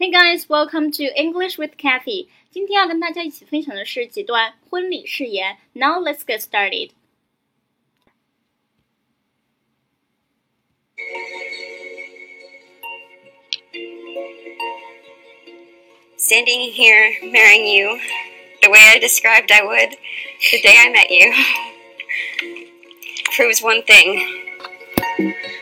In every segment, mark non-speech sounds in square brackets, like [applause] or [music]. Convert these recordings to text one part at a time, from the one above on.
Hey guys, welcome to English with Kathy. 今天要跟大家一起分享的是几段婚礼誓言。Now let's get started. Standing here, marrying you, the way I described I would, the day I met you, [laughs] proves one thing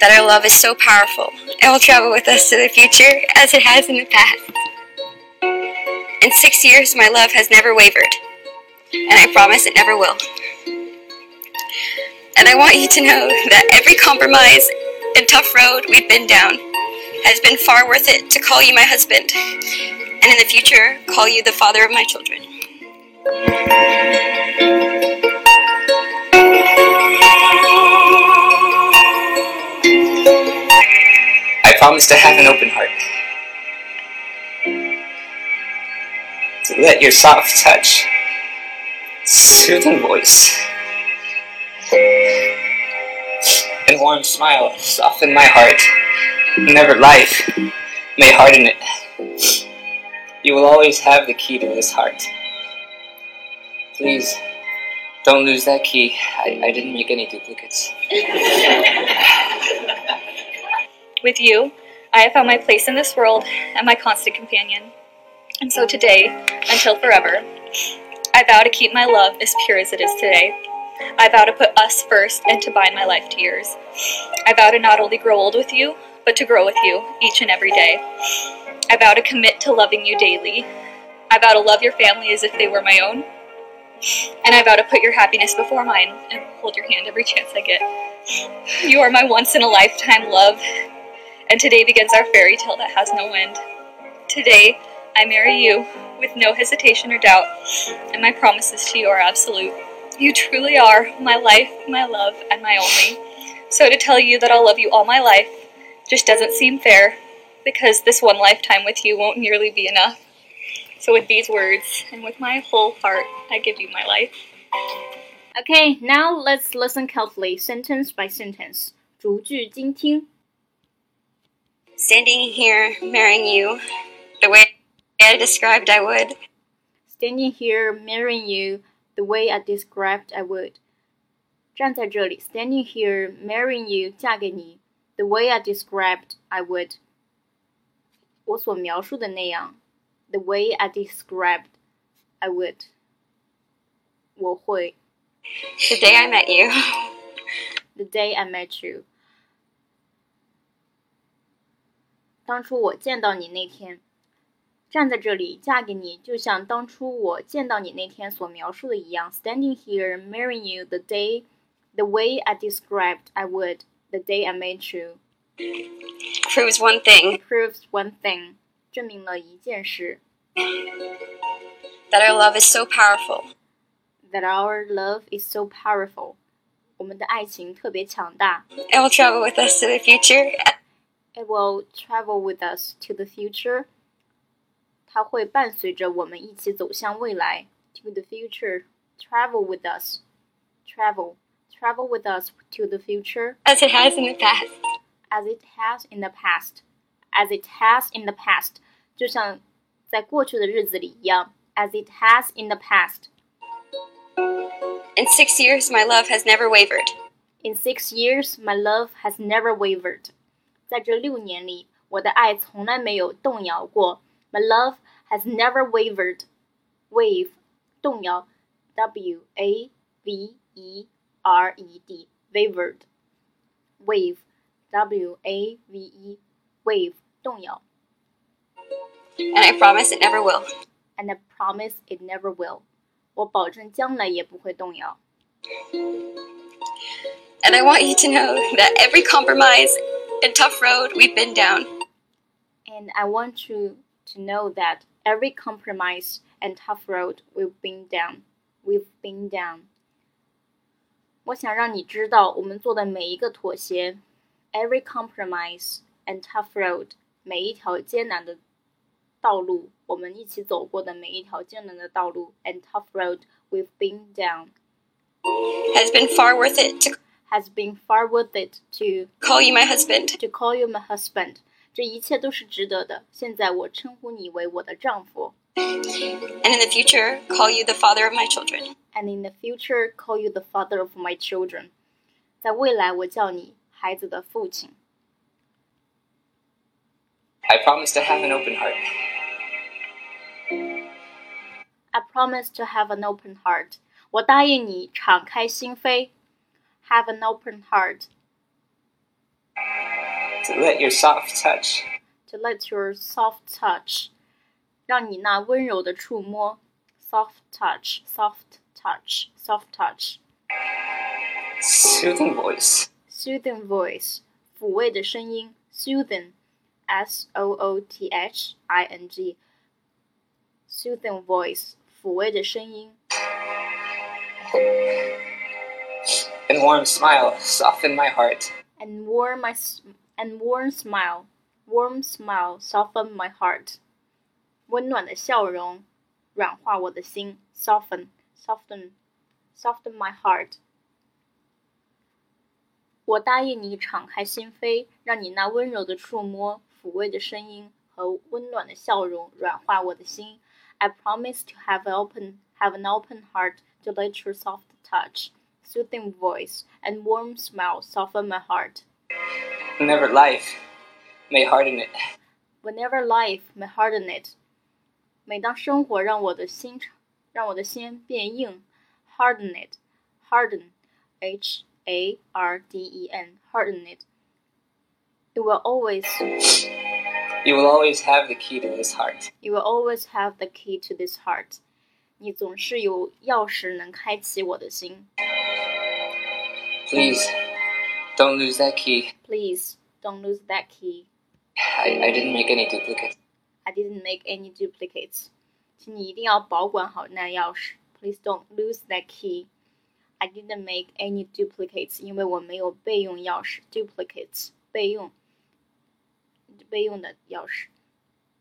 that our love is so powerful it will travel with us to the future as it has in the past. In six years, my love has never wavered, and I promise it never will. And I want you to know that every compromise and tough road we've been down has been far worth it to call you my husband, and in the future, call you the father of my children. Promise to have an open heart. To let your soft touch, soothing voice, and warm smile soften my heart. Never life may harden it. You will always have the key to this heart. Please, don't lose that key. I, I didn't make any duplicates. With you, I have found my place in this world and my constant companion. And so today, until forever, I vow to keep my love as pure as it is today. I vow to put us first and to bind my life to yours. I vow to not only grow old with you, but to grow with you each and every day. I vow to commit to loving you daily. I vow to love your family as if they were my own. And I vow to put your happiness before mine and hold your hand every chance I get. You are my once in a lifetime love, and today begins our fairy tale that has no end. Today, I marry you with no hesitation or doubt, and my promises to you are absolute. You truly are my life, my love, and my only. So to tell you that I'll love you all my life just doesn't seem fair, because this one lifetime with you won't nearly be enough. So with these words, and with my whole heart, I give you my life. Okay, now let's listen carefully, sentence by sentence. 逐句精听。 Standing here, marrying you, the way I described I would, Standing here, marrying you the way I described I would. 站在这里，standing here, marrying you，嫁给你，the way I described I would。我所描述的那样，the way I described I would。我会 the day I met you, the day I met you。 当初我见到你那天，站在这里嫁给你，就像当初我见到你那天所描述的一样。Standing here, marrying you the day, the way I described I would, the day I met you, proves one thing proves one thing，证明了一件事 that our love is so powerful that our love is so powerful，我们的爱情特别强大。 it will travel with us to the future It will travel with us to the future。它会伴随着我们一起走向未来。To the future, travel with us, travel, travel with us to the future as it has in the past. as it has in the past, as it has in the past，就像在过去的日子里一样。As it has in the past. In six years, my love has never wavered. In six years, my love has never wavered. 在这六年里，我的爱从来没有动摇过。My love has never wavered. Wave，动摇。W A V E R E D. Wavered. Wave. W A V E. Wave. 动摇。 And I promise it never will. And I promise it never will. 我保证将来也不会动摇。 And I want you to know that every compromise and tough road we've been down And I want you to know that every compromise and tough road we've been down, we've been down. 我想让你知道，我们做的每一个妥协，every compromise and tough road，每一条艰难的道路，我们一起走过的每一条艰难的道路，and tough road we've been down has been far worth it to has been far worth it to call you my husband. to call you my husband。 这一切都是值得的。现在我称呼你为我的丈夫 And in the future, call you the father of my children. ，and in the future call you the father of my children。在未来，我叫你孩子的父亲。 I promise to have an open heart. I promise to have an open heart。我答应你敞开心扉 ，have an open heart To let your soft touch to let your soft touch，让你那温柔的触摸，soft touch，soft touch，soft touch。 soothing voice soothing voice，抚慰的声音，soothing，s o o t h i n g，soothing voice，抚慰的声音 and warm smile soften my heart. ，and warm my s- and warm smile，warm smile soften my heart，温暖的笑容软化我的心，soften，soften，soften my heart。我答应你敞开心扉，让你那温柔的触摸、抚慰的声音和温暖的笑容软化我的心。I promise to have an open have an open heart to let your soft touch, soothing voice, and warm smile soften my heart. Whenever life may harden it, Whenever life may harden it，每当生活让我的心让我的心变硬，harden it，harden，h a r d e n，harden it。You will always you will always have the key to this heart. you will always have the key to this heart。 你总是有钥匙能开启我的心。Please don't lose that key. Please don't lose that key. I, I didn't make any duplicates. I didn't make any duplicates. 请你一定要保管好那钥匙。Please don't lose that key. I didn't make any duplicates，因为我没有备用钥匙。Duplicates 备用，备用的钥匙。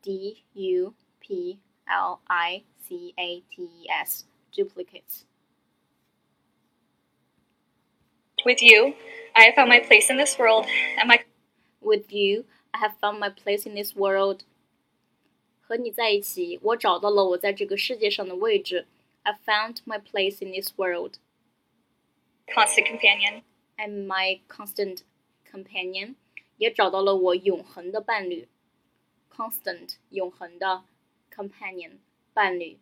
D U P L I C A T E S duplicates. With you, I have found my place in this world, and my With you, I have found my place in this world. 和你在一起，我找到了我在这个世界上的位置。I found my place in this world. constant companion. and my constant companion，也找到了我永恒的伴侣，constant 永恒的 companion 伴侣，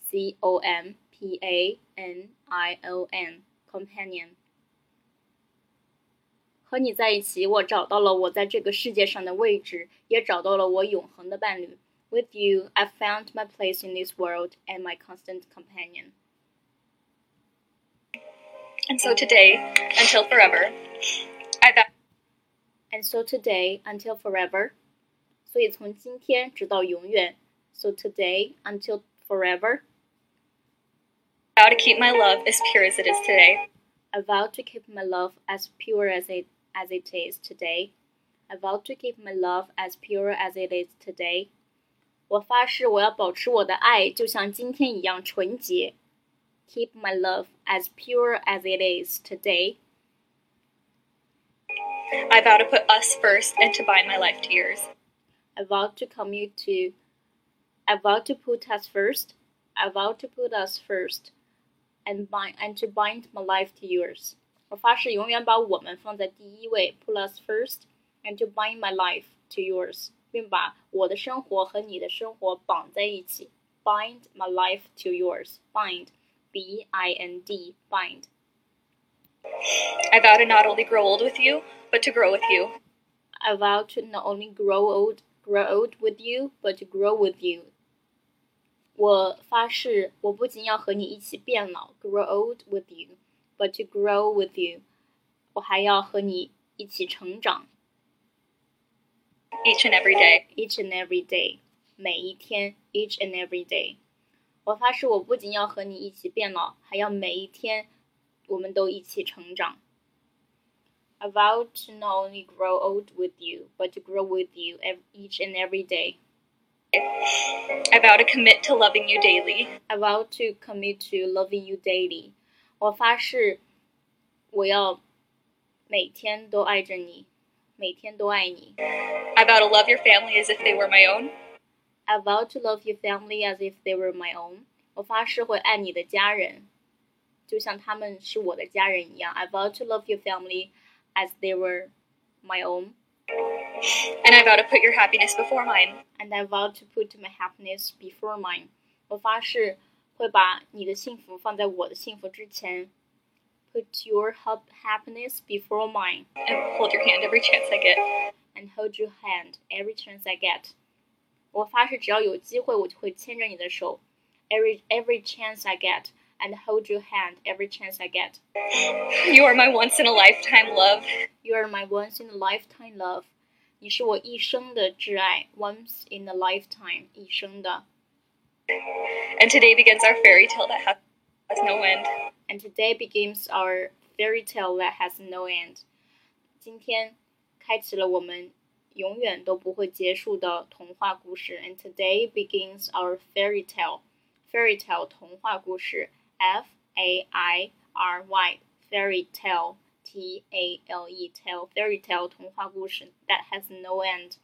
c o m p a n i o n companion。和你在一起，我找到了我在这个世界上的位置，也找到了我永恒的伴侣。With you, I found my place in this world and my constant companion. And so today, until forever, I vow And so today until forever，所以从今天直到永远。 So today until forever, vow to keep my love as pure as it is today. I vow to keep my love as pure as it as it is today. I vow to keep my love as pure as it is today. 我发誓我要保持我的爱，就像今天一样纯洁。Keep my love as pure as it is today. I vow to put us first and to bind my life to yours. I vow to commit to I vow to put us first. I vow to put us first and bind and to bind my life to yours. 我发誓永远把我们放在第一位，put us first and to bind my life to yours，并把我的生活和你的生活绑在一起，bind my life to yours。bind b i n d bind。 I vow to not only grow old with you, but to grow with you. I vow to not only grow old, grow old with you, but to grow with you. 我发誓，我不仅要和你一起变老，grow old with you, but to grow with you. 我还要和你一起成长 each and every day. ，each and every day，每一天，each and every day。我发誓，我不仅要和你一起变老，还要每一天我们都一起成长。I vow to not only grow old with you, but to grow with you ev- each and every day. I vow to commit to loving you daily. I vow to commit to loving you daily. 我发誓，我要每天都爱着你， 每天都爱你。 I vow to love your family as if they were my own. I vow to love your family as if they were my own。我发誓会爱你的家人，就像他们是我的家人一样。I vow to love your family as they were my own。 And I vow to put your happiness before mine. And I vow to put my happiness before mine。我发誓会把你的幸福放在我的幸福之前。Put your hap- happiness before mine And hold your hand every chance I get. and hold your hand every chance I get。我发誓，只要有机会，我就会牵着你的手。Every every chance I get and hold your hand every chance I get。 You are my once in a lifetime love. You are my once in a lifetime love。你是我一生的挚爱，once in a lifetime，一生的。 And today begins our fairy tale that has has no end. And today begins our fairy tale that has no end。今天开启了我们永远都不会结束的童话故事。And today begins our fairy tale。fairy tale 童话故事 ，F A I R Y fairy tale T A L E tale fairy tale 童话故事 that has no end，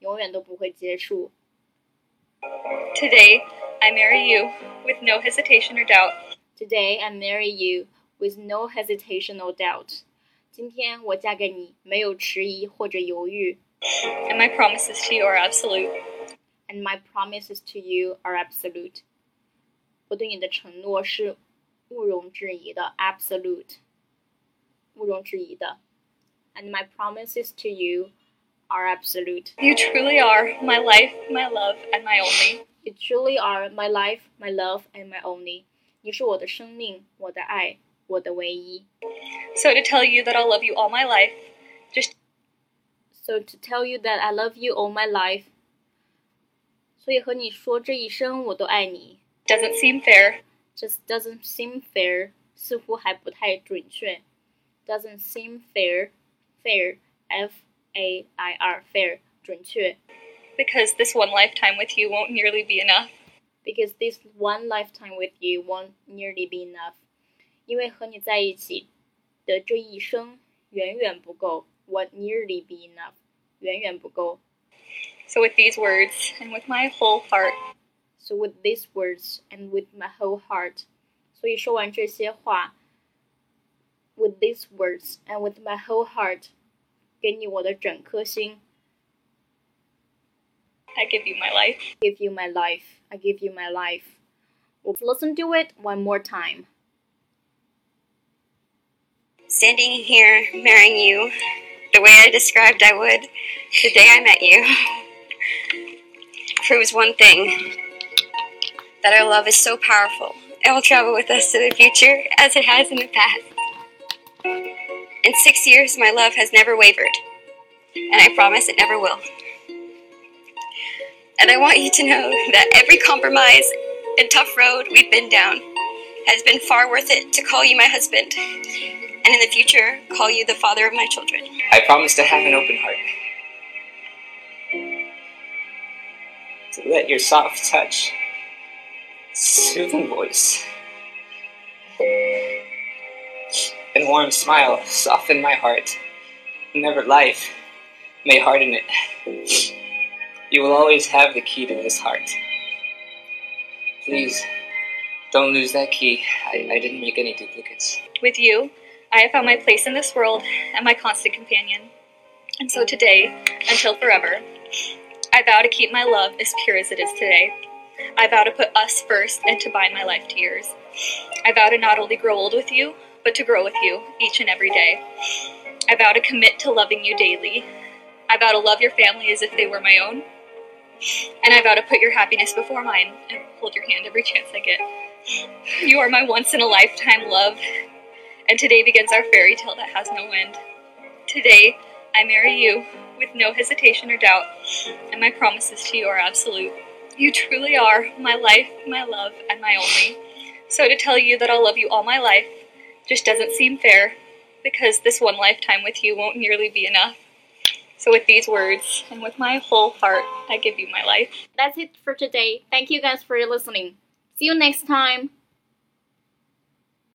永远都不会结束。 Today, I marry you with no hesitation or doubt. Today I marry you with no hesitation or doubt。今天我嫁给你，没有迟疑或者犹豫。 And my promises to you are absolute. And my promises to you are absolute。 我对你的承诺是毋庸置疑的，absolute，毋庸置疑的。And my promises to you are absolute。 You truly are my life, my love, and my only. You truly are my life, my love, and my only。你是我的生命，我的爱，我的唯一。 So to tell you that I'll love you all my life, just So to tell you that I love you all my life，所以和你说这一生我都爱你 doesn't seem fair. ，just doesn't seem fair，似乎还不太准确。Doesn't seem fair，fair，f a i r fair，准确。 Because this one lifetime with you won't nearly be enough. Because this one lifetime with you won't nearly be enough，因为和你在一起的这一生远远不够。Won't nearly be enough，远远不够。 So with these words and with my whole heart, So with these words and with my whole heart，所以说完这些话，with these words and with my whole heart，给你我的整颗心 I give you my life. ，give you my life. I give you my life. Let's listen to it one more time. Standing here, marrying you, the way I described I would the day I met you, [laughs] proves one thing that our love is so powerful. It will travel with us to the future as it has in the past. In six years, my love has never wavered, and I promise it never will. And I want you to know that every compromise and tough road we've been down has been far worth it to call you my husband and in the future call you the father of my children. I promise to have an open heart. To let your soft touch, soothing voice, and warm smile soften my heart. Never life may harden it. You will always have the key to this heart. Please, don't lose that key. I, I didn't make any duplicates. With you, I have found my place in this world and my constant companion. And so today, until forever, I vow to keep my love as pure as it is today. I vow to put us first and to bind my life to yours. I vow to not only grow old with you, but to grow with you each and every day. I vow to commit to loving you daily. I vow to love your family as if they were my own. And I vow to put your happiness before mine and hold your hand every chance I get. You are my once in a lifetime love, and today begins our fairy tale that has no end. Today, I marry you with no hesitation or doubt, and my promises to you are absolute. You truly are my life, my love, and my only. So to tell you that I'll love you all my life just doesn't seem fair, because this one lifetime with you won't nearly be enough. So with these words and with my whole heart, I give you my life. That's it for today. Thank you guys for listening. See you next time.